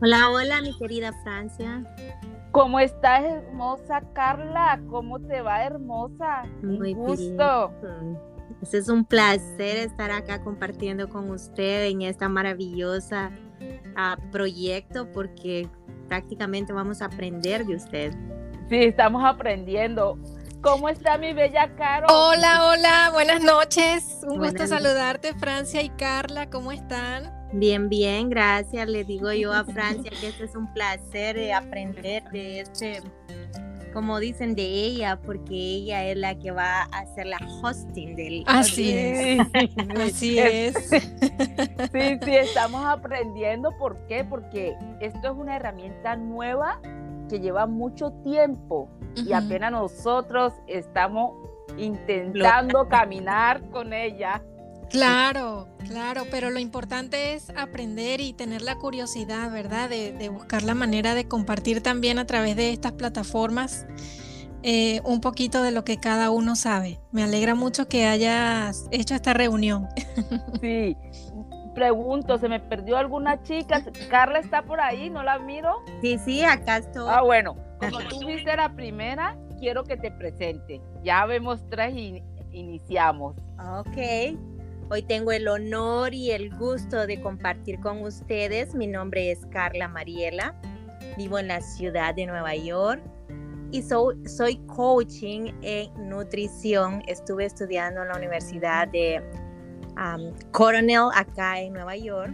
Hola, hola, mi querida Francia. ¿Cómo estás, hermosa Carla? ¿Cómo te va, hermosa? Muy gusto. Este es un placer estar acá compartiendo con usted en esta maravillosa uh, proyecto porque prácticamente vamos a aprender de usted. Sí, estamos aprendiendo. ¿Cómo está mi bella Caro? Hola, hola, buenas noches. Un gusto saludarte, Francia y Carla. ¿Cómo están? Bien, bien, gracias. Le digo yo a Francia que este es un placer aprender de este, como dicen de ella, porque ella es la que va a hacer la hosting del. Así es. Así es. Sí, sí, estamos aprendiendo. ¿Por qué? Porque esto es una herramienta nueva que lleva mucho tiempo y apenas nosotros estamos intentando caminar con ella. Claro, claro, pero lo importante es aprender y tener la curiosidad, ¿verdad? De, buscar la manera de compartir también a través de estas plataformas eh, un poquito de lo que cada uno sabe. Me alegra mucho que hayas hecho esta reunión. Sí, pregunto, ¿se me perdió alguna chica? ¿Carla está por ahí? ¿No la miro? Sí, sí, acá estoy. Ah, bueno, como tú fuiste la primera, quiero que te presente. Ya vemos tres y iniciamos. Ok. Hoy tengo el honor y el gusto de compartir con ustedes. Mi nombre es Carla Mariela. Vivo en la ciudad de Nueva York y soy coaching en nutrición. Estuve estudiando en la Universidad de Coronel acá en Nueva York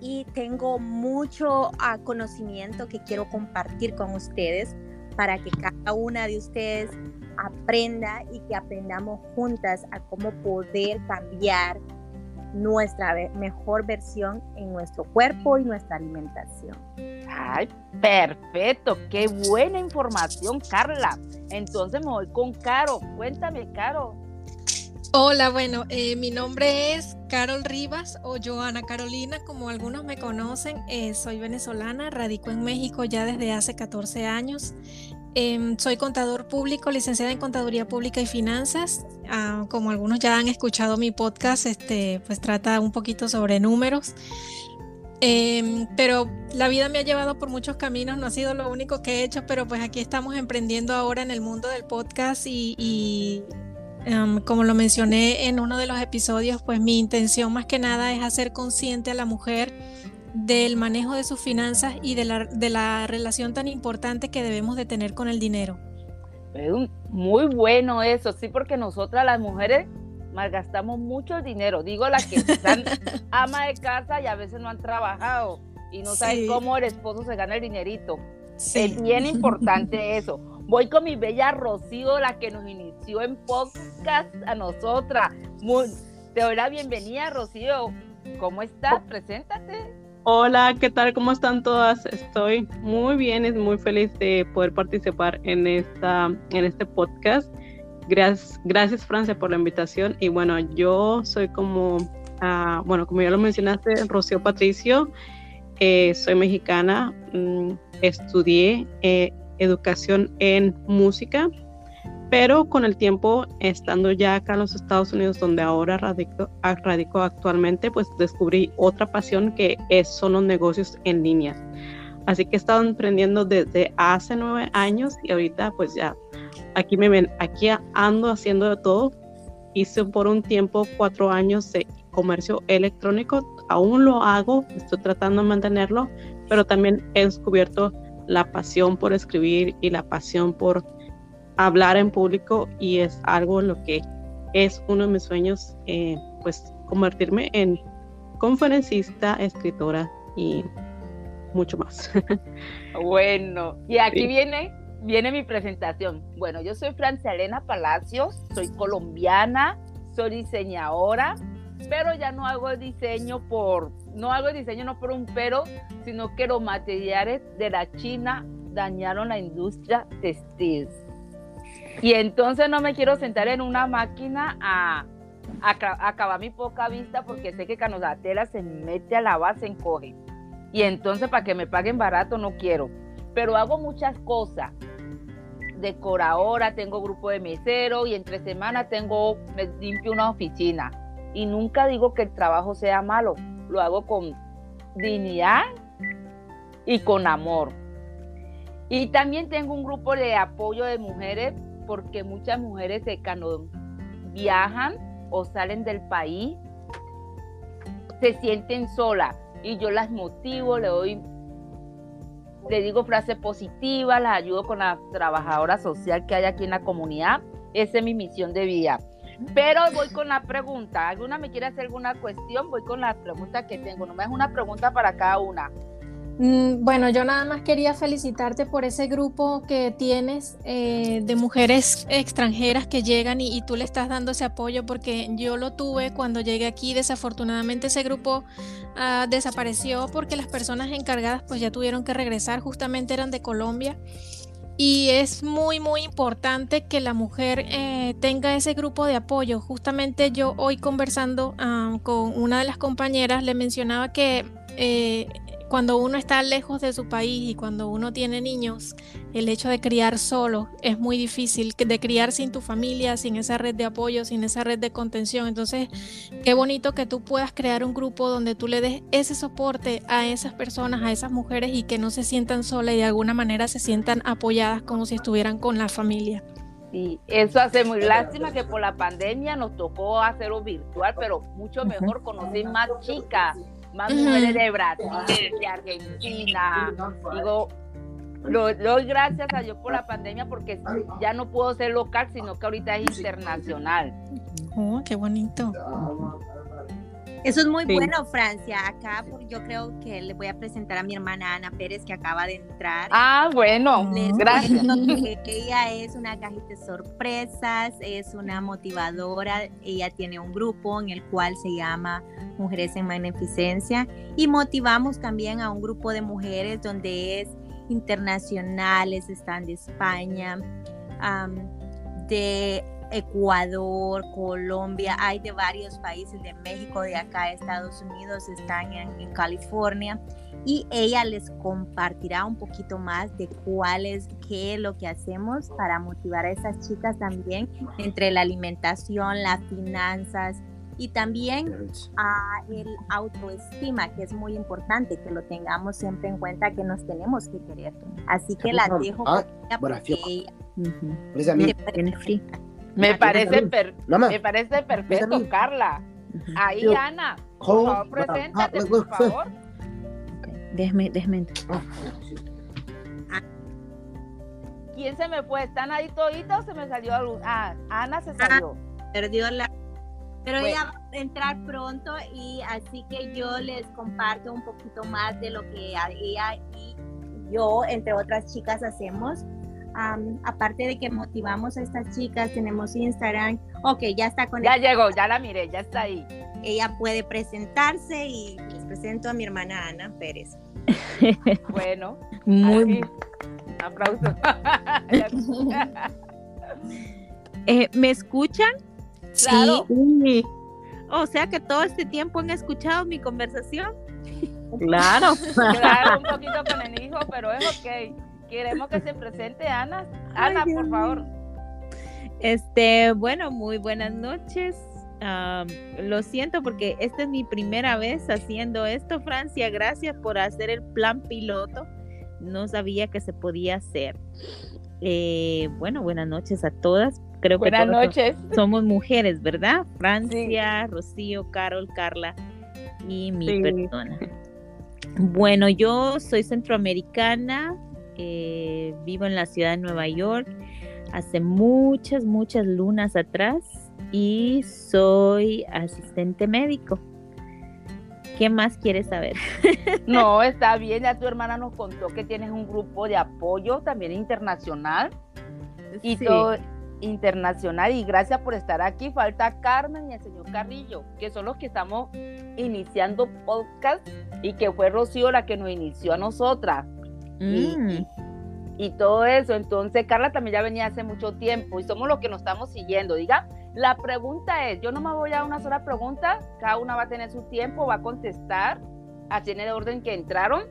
y tengo mucho ah, conocimiento que quiero compartir con ustedes para que cada una de ustedes aprenda y que aprendamos juntas a cómo poder cambiar nuestra mejor versión en nuestro cuerpo y nuestra alimentación. Ay, perfecto, qué buena información, Carla. Entonces me voy con Caro. Cuéntame, Caro. Hola, bueno, eh, mi nombre es Carol Rivas o Joana Carolina, como algunos me conocen. Eh, soy venezolana, radico en México ya desde hace 14 años. Em, soy contador público, licenciada en Contaduría Pública y Finanzas. Ah, como algunos ya han escuchado mi podcast, este, pues trata un poquito sobre números. Em, pero la vida me ha llevado por muchos caminos, no ha sido lo único que he hecho, pero pues aquí estamos emprendiendo ahora en el mundo del podcast y, em, como lo mencioné en uno de los episodios, pues mi intención más que nada es hacer consciente a la mujer del manejo de sus finanzas y de la, de la relación tan importante que debemos de tener con el dinero. muy bueno eso, sí, porque nosotras las mujeres malgastamos mucho dinero. Digo, las que están ama de casa y a veces no han trabajado y no saben cómo el esposo se gana el dinerito. Es bien importante eso. Voy con mi bella Rocío, la que nos inició en podcast a nosotras. te doy la bienvenida, Rocío. ¿Cómo estás? Preséntate. Hola, ¿qué tal? ¿Cómo están todas? Estoy muy bien, y muy feliz de poder participar en esta en este podcast. Gracias, gracias Francia por la invitación y bueno, yo soy como uh, bueno, como ya lo mencionaste, Rocío Patricio, eh, soy mexicana, mm, estudié eh, educación en música pero con el tiempo, estando ya acá en los Estados Unidos, donde ahora radico, radico actualmente, pues descubrí otra pasión que es, son los negocios en línea. Así que he estado emprendiendo desde hace nueve años y ahorita pues ya aquí me ven, aquí ando haciendo de todo. Hice por un tiempo cuatro años de comercio electrónico, aún lo hago, estoy tratando de mantenerlo, pero también he descubierto la pasión por escribir y la pasión por hablar en público y es algo lo que es uno de mis sueños, eh, pues convertirme en conferencista, escritora y mucho más. bueno, y aquí viene, viene mi presentación. Bueno, yo soy Francia Elena Palacios, soy colombiana, soy diseñadora, pero ya no hago diseño por, no hago diseño no por un pero, sino que los materiales de la China dañaron la industria textil y entonces no me quiero sentar en una máquina a, acabar mi poca vista porque sé que cuando la tela se mete a la base encoge. Y entonces para que me paguen barato no quiero. Pero hago muchas cosas. Decoradora, tengo grupo de mesero y entre semanas tengo, me limpio una oficina. Y nunca digo que el trabajo sea malo. Lo hago con dignidad y con amor. Y también tengo un grupo de apoyo de mujeres porque muchas mujeres de cuando viajan o salen del país se sienten solas y yo las motivo, le doy, le digo frases positivas, las ayudo con la trabajadora social que hay aquí en la comunidad. Esa es mi misión de vida. Pero voy con la pregunta. ¿Alguna me quiere hacer alguna cuestión? Voy con la pregunta que tengo. No me es una pregunta para cada una. Mm, bueno, yo nada más quería felicitarte por ese grupo que tienes eh, de mujeres extranjeras que llegan y, tú le estás dando ese apoyo porque yo lo tuve cuando llegué aquí. Desafortunadamente ese grupo ah, desapareció porque las personas encargadas pues ya tuvieron que regresar, justamente eran de Colombia. Y es muy, muy importante que la mujer eh, tenga ese grupo de apoyo. Justamente yo hoy conversando ah, con una de las compañeras le mencionaba que eh, cuando uno está lejos de su país y cuando uno tiene niños, el hecho de criar solo es muy difícil, de criar sin tu familia, sin esa red de apoyo, sin esa red de contención. Entonces, qué bonito que tú puedas crear un grupo donde tú le des ese soporte a esas personas, a esas mujeres y que no se sientan solas y de alguna manera se sientan apoyadas como si estuvieran con la familia. Sí, eso hace muy lástima que por la pandemia nos tocó hacerlo virtual, pero mucho mejor conocer más chicas más mujeres de Brasil, de Argentina. Digo, lo, doy gracias a Dios por la pandemia porque ya no puedo ser local, sino que ahorita es internacional. Oh, qué bonito. Eso es muy bueno, Francia. Acá yo creo que le voy a presentar a mi hermana Ana Pérez que acaba de entrar. Ah, bueno, gracias. ella es una cajita de sorpresas, es una motivadora. Ella tiene un grupo en el cual se llama Mujeres en Magnificencia y motivamos también a un grupo de mujeres donde es internacionales, están de España, de Ecuador, Colombia, hay de varios países, de México, de acá, Estados Unidos, están en, California y ella les compartirá un poquito más de cuál es, qué es lo que hacemos para motivar a esas chicas también entre la alimentación, las finanzas y también a el autoestima, que es muy importante que lo tengamos siempre en cuenta que nos tenemos que querer. Así que la dejo ah, porque ella, me parece, me parece perfecto, Carla. Ahí, Ana, por favor, preséntate, por favor. Déjeme, déjeme. Ah. ¿Quién se me fue? ¿Están ahí toditos o se me salió a luz? Ah, Ana se ah, salió. perdió la... Pero ella va a entrar pronto y así que yo les comparto un poquito más de lo que ella y yo, entre otras chicas, hacemos aparte de que motivamos a estas chicas, tenemos Instagram. Ok, ya está con Ya llegó, ya la miré, ya está ahí. Ella puede presentarse y les presento a mi hermana Ana Pérez. bueno, muy aplausos. eh, ¿Me escuchan? Claro. Sí. O sea que todo este tiempo han escuchado mi conversación. Claro. claro, un poquito con el hijo, pero es ok. Queremos que se presente Ana. Ana, por favor. Este, bueno, muy buenas noches. lo siento porque esta es mi primera vez haciendo esto, Francia. Gracias por hacer el plan piloto. No sabía que se podía hacer. Eh, bueno, buenas noches a todas. Creo buenas que noches. Somos mujeres, ¿verdad? Francia, Rocío, Carol, Carla y mi persona. Bueno, yo soy centroamericana, eh, vivo en la ciudad de Nueva York hace muchas, muchas lunas atrás y soy asistente médico. ¿Qué más quieres saber? no, está bien, ya tu hermana nos contó que tienes un grupo de apoyo también internacional y todo internacional y gracias por estar aquí. Falta Carmen y el señor Carrillo, que son los que estamos iniciando podcast y que fue Rocío la que nos inició a nosotras. Mm. Y, todo eso. Entonces, Carla también ya venía hace mucho tiempo y somos los que nos estamos siguiendo. Diga, la pregunta es, yo no me voy a una sola pregunta, cada una va a tener su tiempo, va a contestar, así en el orden que entraron.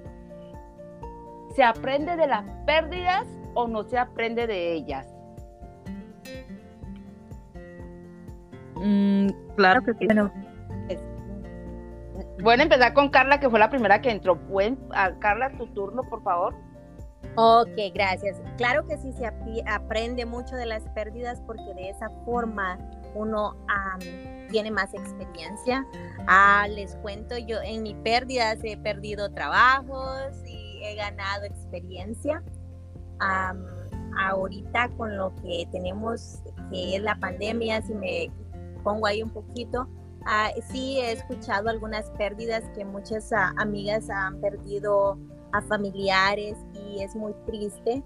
¿Se aprende de las pérdidas o no se aprende de ellas? Mm, claro que sí. Bueno, Bueno, empezar con Carla, que fue la primera que entró. ¿Pueden, Carla, tu turno, por favor? Ok, gracias. Claro que sí se aprende mucho de las pérdidas porque de esa forma uno tiene más experiencia. Ah, les cuento, yo en mi pérdidas he perdido trabajos y he ganado experiencia. ahorita con lo que tenemos, que es la pandemia, si me pongo ahí un poquito, ah, sí he escuchado algunas pérdidas que muchas ah, amigas han perdido a familiares y es muy triste.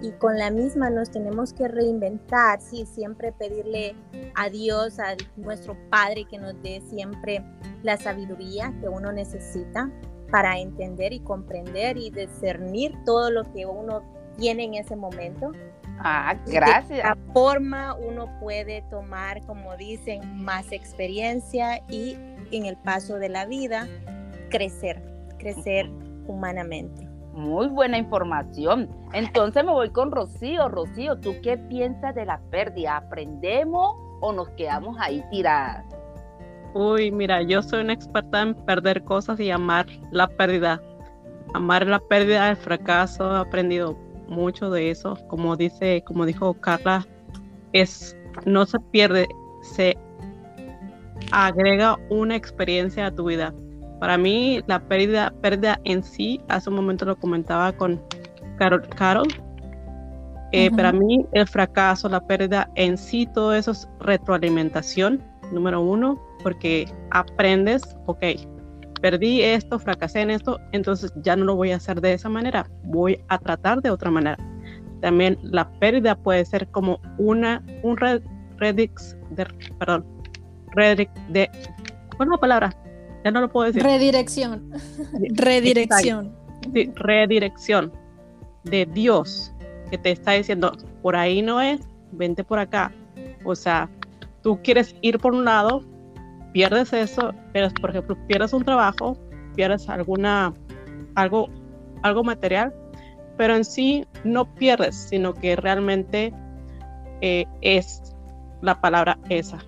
Y con la misma nos tenemos que reinventar, sí, siempre pedirle a Dios, a nuestro Padre, que nos dé siempre la sabiduría que uno necesita para entender y comprender y discernir todo lo que uno tiene en ese momento. Ah, gracias. De esta forma uno puede tomar, como dicen, más experiencia y en el paso de la vida crecer, crecer humanamente. Muy buena información. Entonces me voy con Rocío. Rocío, ¿tú qué piensas de la pérdida? ¿Aprendemos o nos quedamos ahí tiradas? Uy, mira, yo soy una experta en perder cosas y amar la pérdida. Amar la pérdida, el fracaso, he aprendido mucho de eso. Como dice, como dijo Carla, es no se pierde, se agrega una experiencia a tu vida. Para mí, la pérdida, pérdida en sí, hace un momento lo comentaba con Carol, Carol eh, para mí el fracaso, la pérdida en sí, todo eso es retroalimentación, número uno, porque aprendes, ok, perdí esto, fracasé en esto, entonces ya no lo voy a hacer de esa manera, voy a tratar de otra manera. También la pérdida puede ser como una, un redix, de, perdón, redix de, ¿cuál es la palabra? Ya no lo puedo decir. Redirección. redirección. Sí, redirección de Dios que te está diciendo, por ahí no es, vente por acá. O sea, tú quieres ir por un lado, pierdes eso, pero por ejemplo, pierdes un trabajo, pierdes alguna, algo, algo material, pero en sí no pierdes, sino que realmente eh, es la palabra esa,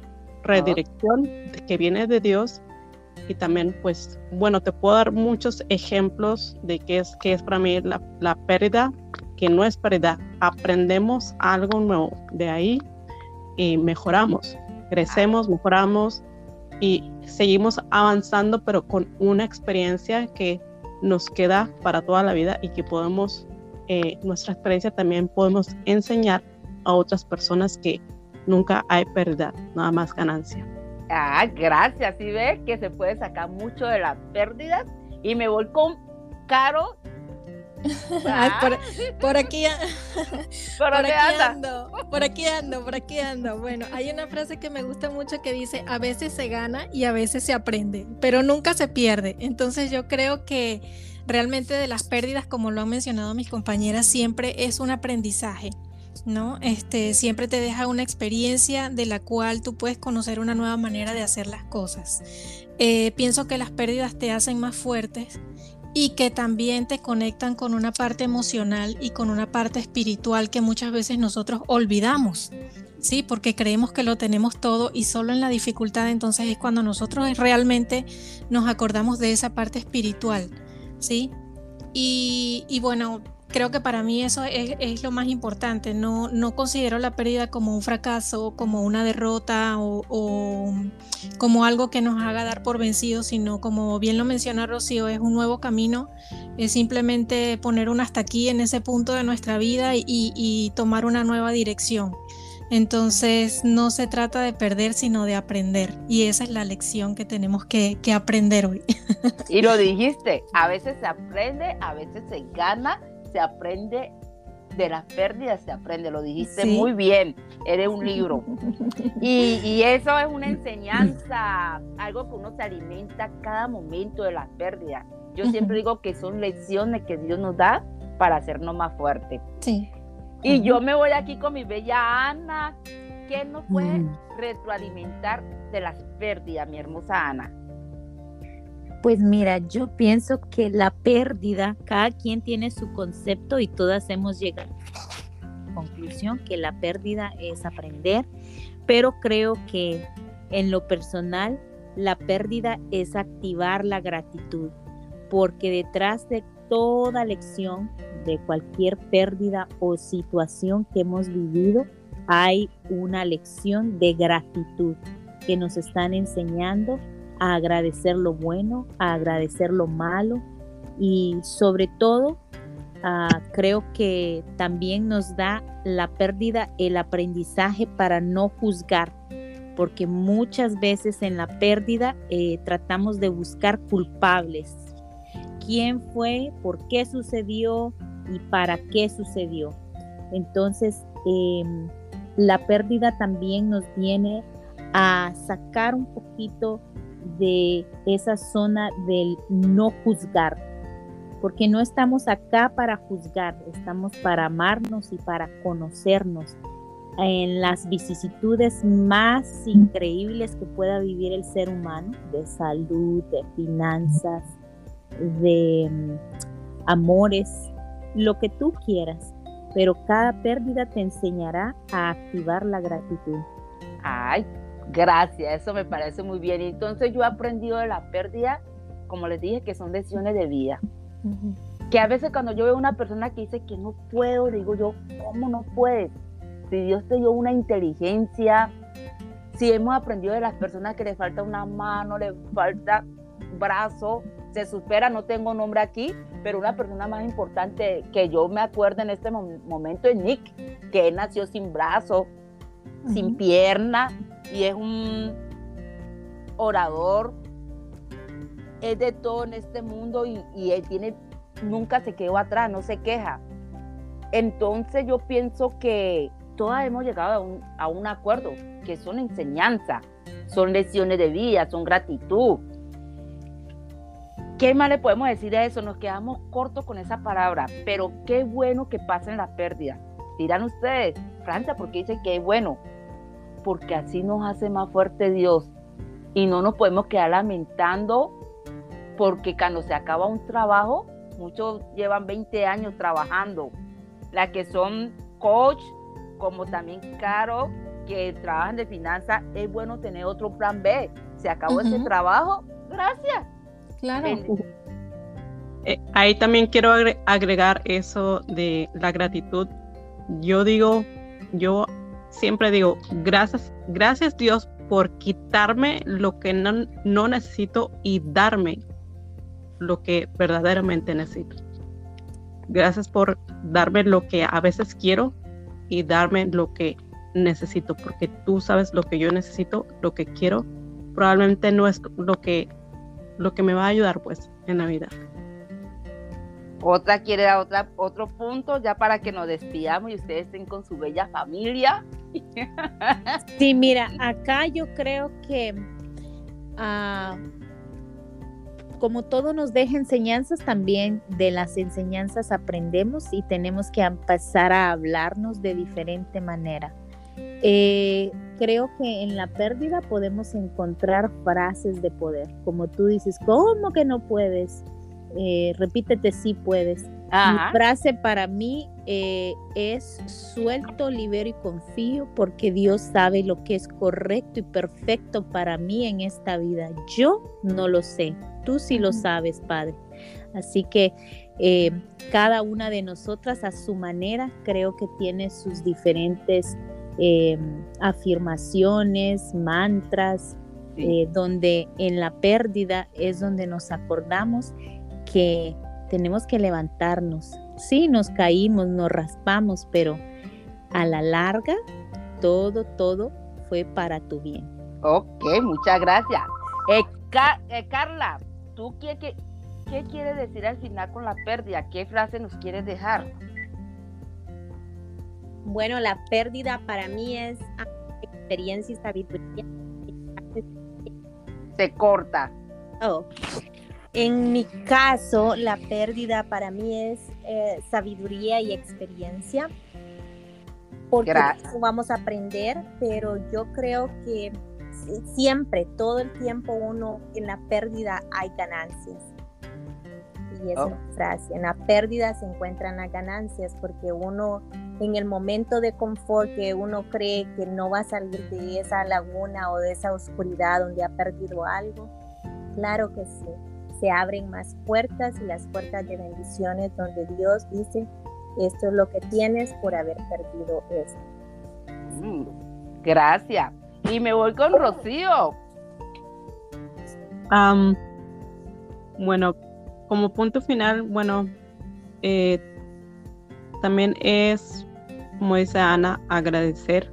redirección que viene de Dios. Y también pues bueno te puedo dar muchos ejemplos de qué es qué es para mí la, la pérdida que no es pérdida. Aprendemos algo nuevo de ahí y mejoramos crecemos mejoramos y seguimos avanzando pero con una experiencia que nos queda para toda la vida y que podemos eh, nuestra experiencia también podemos enseñar a otras personas que nunca hay pérdida nada más ganancia Ah, gracias. ¿Sí ves que se puede sacar mucho de las pérdidas? Y me voy Caro. Por, aquí, por, aquí ando, por aquí ando, por aquí ando. Bueno, hay una frase que me gusta mucho que dice, a veces se gana y a veces se aprende, pero nunca se pierde. Entonces yo creo que realmente de las pérdidas, como lo han mencionado mis compañeras, siempre es un aprendizaje. ¿no? Este, siempre te deja una experiencia de la cual tú puedes conocer una nueva manera de hacer las cosas. Eh, pienso que las pérdidas te hacen más fuertes y que también te conectan con una parte emocional y con una parte espiritual que muchas veces nosotros olvidamos. Sí, porque creemos que lo tenemos todo y solo en la dificultad entonces es cuando nosotros realmente nos acordamos de esa parte espiritual, ¿sí? Y, y bueno, creo que para mí eso es, lo más importante. No, no, considero la pérdida como un fracaso, como una derrota o, como algo que nos haga dar por vencido, sino como bien lo menciona Rocío, es un nuevo camino. Es simplemente poner un hasta aquí en ese punto de nuestra vida y, tomar una nueva dirección. Entonces no se trata de perder, sino de aprender. Y esa es la lección que tenemos que, que aprender hoy. Y lo dijiste, a veces se aprende, a veces se gana se aprende de las pérdidas, se aprende, lo dijiste muy bien, eres un libro. Y, eso es una enseñanza, algo que uno se alimenta cada momento de las pérdidas. Yo siempre digo que son lecciones que Dios nos da para hacernos más fuertes. Sí. Y yo me voy aquí con mi bella Ana. ¿Qué nos puede mm. retroalimentar de las pérdidas, mi hermosa Ana? Pues mira, yo pienso que la pérdida, cada quien tiene su concepto y todas hemos llegado a la conclusión que la pérdida es aprender, pero creo que en lo personal la pérdida es activar la gratitud, porque detrás de toda lección, de cualquier pérdida o situación que hemos vivido, hay una lección de gratitud que nos están enseñando a agradecer lo bueno, a agradecer lo malo y sobre todo ah, creo que también nos da la pérdida el aprendizaje para no juzgar, porque muchas veces en la pérdida eh, tratamos de buscar culpables. ¿Quién fue? ¿Por qué sucedió? ¿Y para qué sucedió? Entonces, em, la pérdida también nos viene a sacar un poquito de esa zona del no juzgar, porque no estamos acá para juzgar, estamos para amarnos y para conocernos. En las vicisitudes más increíbles que pueda vivir el ser humano, de salud, de finanzas, de mm, amores, lo que tú quieras, pero cada pérdida te enseñará a activar la gratitud. Ay, Gracias, eso me parece muy bien. Entonces yo he aprendido de la pérdida, como les dije, que son decisiones de vida. Que a veces cuando yo veo una persona que dice que no puedo, digo yo, ¿cómo no puedes? Si Dios te dio una inteligencia, si hemos aprendido de las personas que le falta una mano, le falta brazo, se supera, no tengo nombre aquí, pero una persona más importante que yo me acuerdo en este momento es Nick, que él nació sin brazo, sin pierna, y es un orador, es de todo en este mundo y, él tiene, nunca se quedó atrás, no se queja. Entonces yo pienso que todas hemos llegado a un, acuerdo, que son enseñanza, son lecciones de vida, son gratitud. ¿Qué más le podemos decir a eso? Nos quedamos cortos con esa palabra, pero qué bueno que pasen la pérdida. Dirán ustedes, Francia, porque dicen que es bueno porque así nos hace más fuerte Dios. Y no nos podemos quedar lamentando porque cuando se acaba un trabajo, muchos llevan 20 años trabajando. Las que son coach, como también Caro, que trabajan de finanzas, es bueno tener otro plan B. Se acabó ese trabajo, gracias. Claro. Eh, ahí también quiero agregar eso de la gratitud. Yo digo, yo siempre digo, gracias, gracias Dios por quitarme lo que no, no necesito y darme lo que verdaderamente necesito. Gracias por darme lo que a veces quiero y darme lo que necesito, porque tú sabes lo que yo necesito, lo que quiero, probablemente no es lo que, lo que me va a ayudar pues en la vida. Otra quiere dar otra, otro punto ya para que nos despidamos y ustedes estén con su bella familia. Sí, mira, acá yo creo que ah, como todo nos deja enseñanzas, también de las enseñanzas aprendemos y tenemos que empezar a hablarnos de diferente manera. Eh, creo que en la pérdida podemos encontrar frases de poder, como tú dices, ¿cómo que no puedes? Eh, repítete si puedes. Mi frase para mí eh, es suelto, libero y confío porque Dios sabe lo que es correcto y perfecto para mí en esta vida. Yo no lo sé, tú sí lo sabes, Padre. Así que eh, cada una de nosotras a su manera creo que tiene sus diferentes afirmaciones, mantras, donde en la pérdida es donde nos acordamos que tenemos que levantarnos. Sí, nos caímos, nos raspamos, pero a la larga todo, todo fue para tu bien. Ok, muchas gracias. Eh, eh, Carla, ¿tú qué, qué, qué quieres decir al final con la pérdida? ¿Qué frase nos quieres dejar? Bueno, la pérdida para mí es experiencia y sabiduría. Se corta. Oh. En mi caso, la pérdida para mí es eh, sabiduría y experiencia, porque vamos a aprender, pero yo creo que siempre, todo el tiempo uno en la pérdida hay ganancias. Y esa oh. frase, en la pérdida se encuentran las ganancias porque uno en el momento de confort que uno cree que no va a salir de esa laguna o de esa oscuridad donde ha perdido algo, claro que sí, se abren más puertas y las puertas de bendiciones donde Dios dice, esto es lo que tienes por haber perdido esto. Mm, gracias. Y me voy con Rocío. bueno, como punto final, bueno, eh, también es como dice Ana, agradecer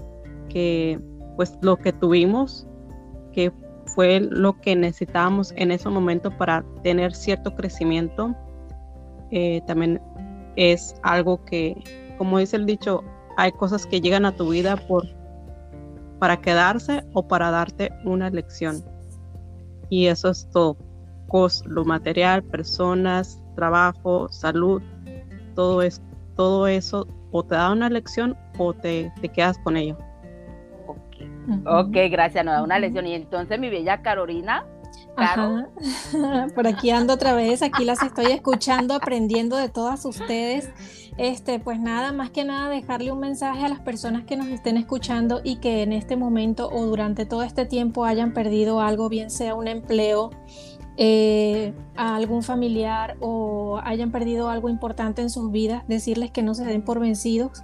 que pues lo que tuvimos, que fue lo que necesitábamos en ese momento para tener cierto crecimiento, eh, también es algo que, como dice el dicho, hay cosas que llegan a tu vida por para quedarse o para darte una lección. Y eso es todo. lo material, personas, trabajo, salud, todo, es, todo eso o te da una lección o te, te quedas con ello. Ok, okay gracias, nos da una lección. Y entonces mi bella Carolina. Ajá. Por aquí ando otra vez, aquí las estoy escuchando, aprendiendo de todas ustedes. Este, pues nada, más que nada dejarle un mensaje a las personas que nos estén escuchando y que en este momento o durante todo este tiempo hayan perdido algo, bien sea un empleo, eh, a algún familiar o hayan perdido algo importante en sus vidas, decirles que no se den por vencidos,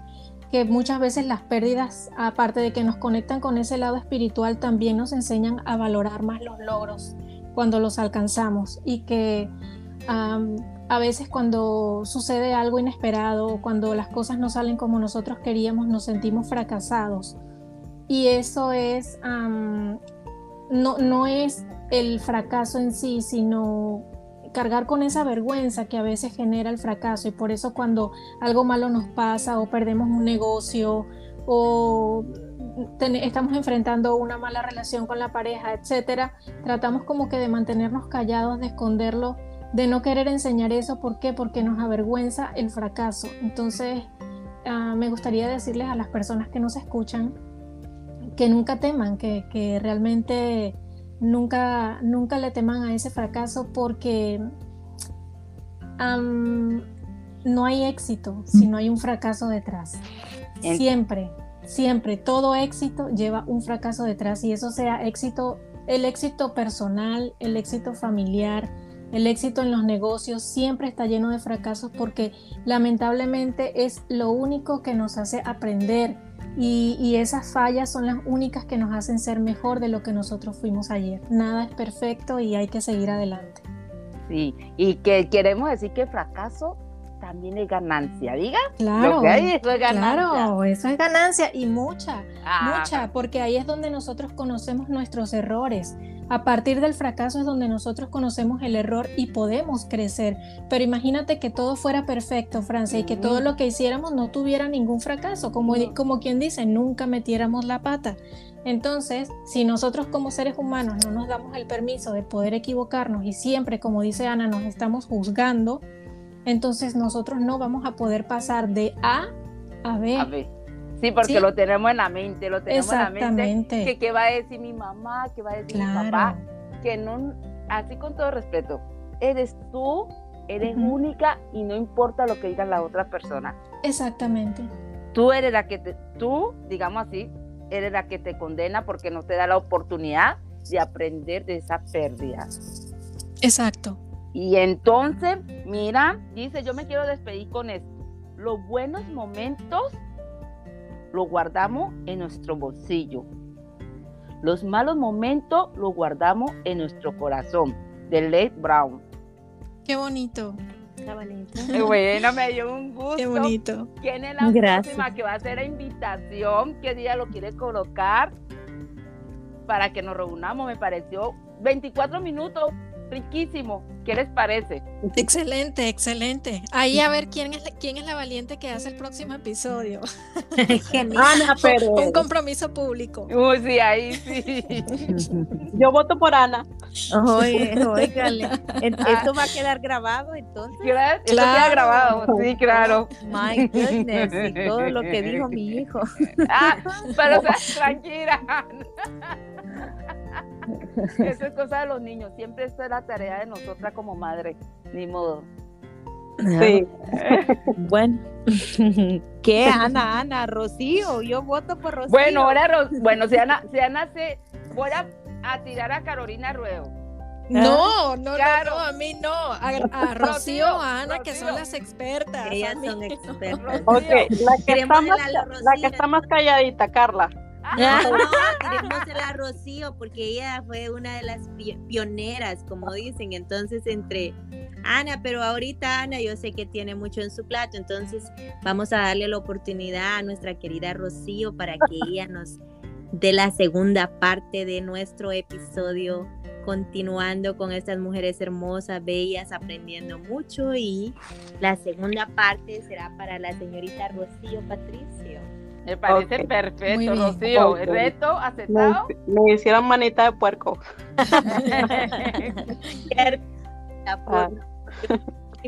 que muchas veces las pérdidas, aparte de que nos conectan con ese lado espiritual, también nos enseñan a valorar más los logros cuando los alcanzamos y que a veces cuando sucede algo inesperado, cuando las cosas no salen como nosotros queríamos, nos sentimos fracasados. Y eso es, no, no es el fracaso en sí, sino cargar con esa vergüenza que a veces genera el fracaso y por eso cuando algo malo nos pasa o perdemos un negocio o estamos enfrentando una mala relación con la pareja, etcétera, tratamos como que de mantenernos callados, de esconderlo, de no querer enseñar eso, ¿por qué? Porque nos avergüenza el fracaso. Entonces, ah, me gustaría decirles a las personas que nos escuchan que nunca teman, que, que realmente nunca, nunca le teman a ese fracaso porque no hay éxito si no hay un fracaso detrás. Siempre, siempre, todo éxito lleva un fracaso detrás y eso sea éxito, el éxito personal, el éxito familiar, el éxito en los negocios siempre está lleno de fracasos porque lamentablemente es lo único que nos hace aprender y, esas fallas son las únicas que nos hacen ser mejor de lo que nosotros fuimos ayer. Nada es perfecto y hay que seguir adelante. Sí, y que queremos decir que fracaso también es ganancia, diga. Claro, eso es ganancia. Claro, eso es ganancia y mucha, ah. mucha, porque ahí es donde nosotros conocemos nuestros errores. A partir del fracaso es donde nosotros conocemos el error y podemos crecer. Pero imagínate que todo fuera perfecto, Francia, y que todo lo que hiciéramos no tuviera ningún fracaso, como, como quien dice, nunca metiéramos la pata. Entonces, si nosotros como seres humanos no nos damos el permiso de poder equivocarnos y siempre, como dice Ana, nos estamos juzgando, entonces nosotros no vamos a poder pasar de A a B. A B. Sí, porque lo tenemos en la mente, lo tenemos en la mente. Que qué va a decir mi mamá, qué va a decir mi papá. Que no, así con todo respeto, eres tú, eres única y no importa lo que diga la otra persona. Exactamente. Tú eres la que te, tú, digamos así, eres la que te condena porque no te da la oportunidad de aprender de esa pérdida. Exacto. Y entonces, mira, dice, yo me quiero despedir con esto. Los buenos momentos lo guardamos en nuestro bolsillo. Los malos momentos los guardamos en nuestro corazón. De Led Brown. Qué bonito. Qué bonito. bueno, me dio un gusto. Qué bonito. ¿Quién es la próxima que va a hacer la invitación? ¿Qué día lo quiere colocar? Para que nos reunamos, me pareció 24 minutos riquísimo. ¿Qué les parece? Excelente, excelente. Ahí a ver quién es la, quién es la valiente que hace el próximo episodio. Ana pero Un compromiso público. Uy, sí, ahí sí. Yo voto por Ana. Oye, Esto va a quedar grabado entonces. Claro, esto queda grabado, sí, claro. My goodness, y todo lo que dijo mi hijo. Ah, pero tranquila. Eso es cosa de los niños. Siempre esta es la tarea de nosotras como madre. Ni modo. Sí. Bueno, ¿qué, Ana, Ana? Rocío, yo voto por Rocío. Bueno, ahora, Ro- bueno, si Ana, si Ana se, voy a, a tirar a Carolina Ruedo. No, no, Claro. no, no, a mí no. A, a Rocío, a Ana, que son las expertas. Ellas son expertas. Ok, la que, está más, la la que está más calladita, Carla. No, no, queremos a la Rocío porque ella fue una de las pi- pioneras, como dicen. Entonces, entre Ana, pero ahorita Ana yo sé que tiene mucho en su plato, entonces vamos a darle la oportunidad a nuestra querida Rocío para que ella nos dé la segunda parte de nuestro episodio, continuando con estas mujeres hermosas, bellas, aprendiendo mucho y la segunda parte será para la señorita Rocío Patricio. Me parece perfecto, bien. Rocío. Reto aceptado. Me, me hicieron manita de puerco. Ah.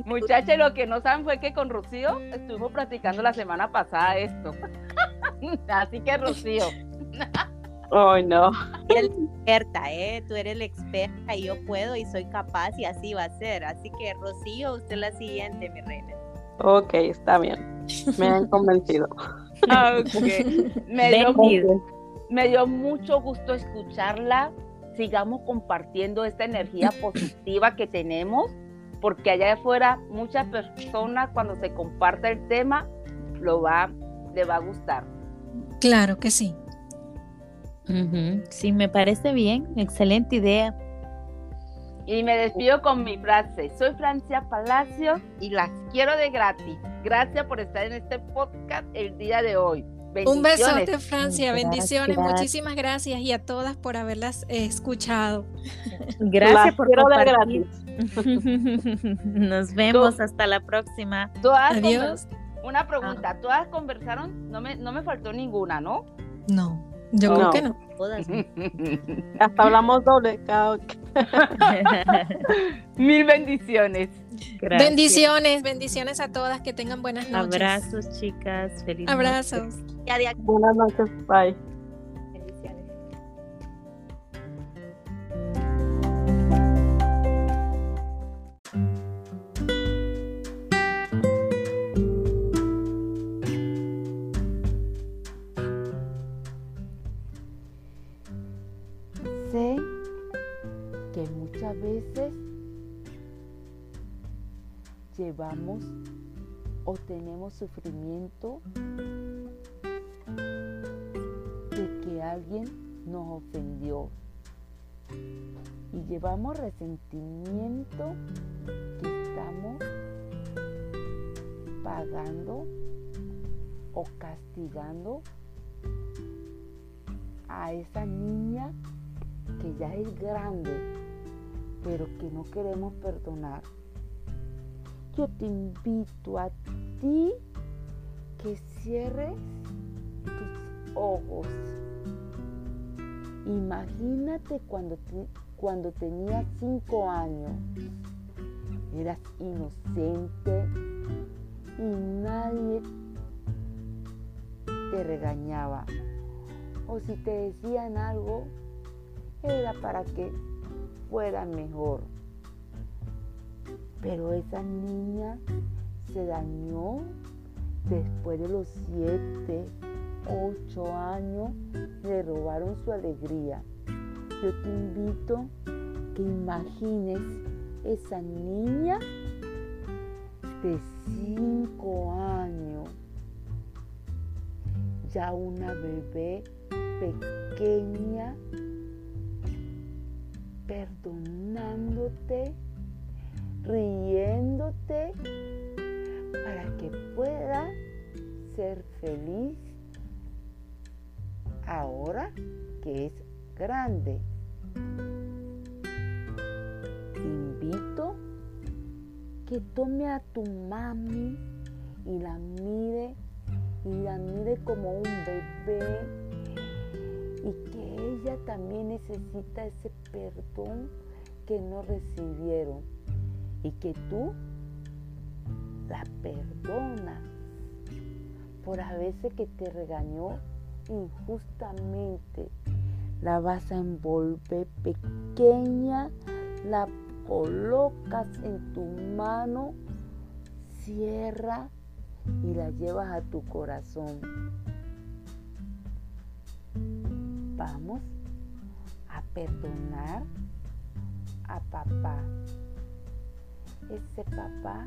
Muchachos, lo que no saben fue que con Rocío estuvimos practicando la semana pasada esto. Así que Rocío, Ay, no. eres experta, ¿eh? Tú eres la experta y yo puedo y soy capaz y así va a ser. Así que, Rocío, usted es la siguiente, mi reina. Ok, está bien. Me han convencido. me dio, Bendito. me dio mucho gusto escucharla. Sigamos compartiendo esta energía positiva que tenemos, porque allá afuera muchas personas cuando se comparte el tema lo va, le va a gustar. Claro que sí. Sí, me parece bien. Excelente idea. Y me despido con mi frase. Soy Francia Palacio y las quiero de gratis. Gracias por estar en este podcast el día de hoy. Un besote, Francia. Gracias. Bendiciones. Muchísimas gracias y a todas por haberlas eh, escuchado. Gracias Las por quiero de compartir. gratis. Nos vemos hasta la próxima. Todas Adiós. Una pregunta, ¿todas conversaron? No me, no me faltó ninguna, ¿no? No, yo No. creo que no. Todas. Hasta hablamos doble. cada- Mil bendiciones. Gracias. Bendiciones, bendiciones a todas. Que tengan buenas noches. Abrazos, chicas. Feliz Abrazos. noche. Buenas noches. Bye. Muchas veces llevamos o tenemos sufrimiento de que alguien nos ofendió. Y llevamos resentimiento que estamos pagando o castigando a esa niña que ya es grande, pero que no queremos perdonar. Yo te invito a ti que cierres tus ojos. Imagínate cuando, cuando tenías cinco años. Eras inocente y nadie te regañaba. O si te decían algo, era para que fuera mejor. Pero esa niña se dañó después de los siete, ocho años, le robaron su alegría. Yo te invito que imagines esa niña de cinco años, ya una bebé pequeña, perdonándote, riéndote, para que pueda ser feliz ahora que es grande. Te invito que tome a tu mami y la mire y la mire como un bebé y que ella también necesita ese perdón que no recibieron y que tú la perdonas por a veces que te regañó injustamente. La vas a envolver pequeña, la colocas en tu mano cierra y la llevas a tu corazón. Vamos a perdonar a papá. Ese papá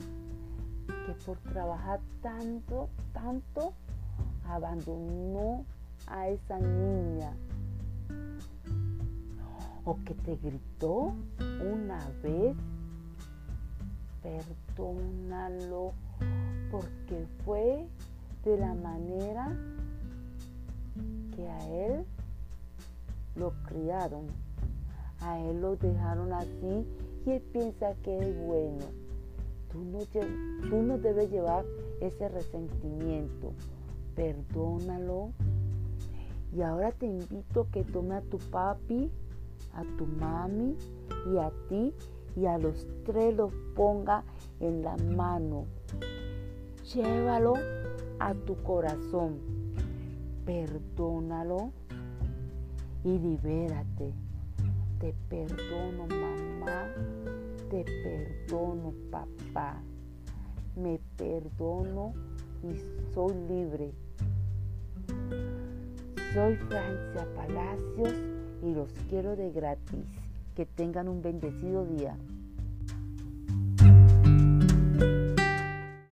que por trabajar tanto, tanto, abandonó a esa niña. O que te gritó una vez, perdónalo porque fue de la manera que a él lo criaron. A él lo dejaron así y él piensa que es bueno. Tú no, tú no debes llevar ese resentimiento. Perdónalo. Y ahora te invito a que tome a tu papi, a tu mami y a ti y a los tres los ponga en la mano. Llévalo a tu corazón. Perdónalo y libérate. Te perdono mamá, te perdono papá, me perdono y soy libre. Soy Francia Palacios y los quiero de gratis. Que tengan un bendecido día.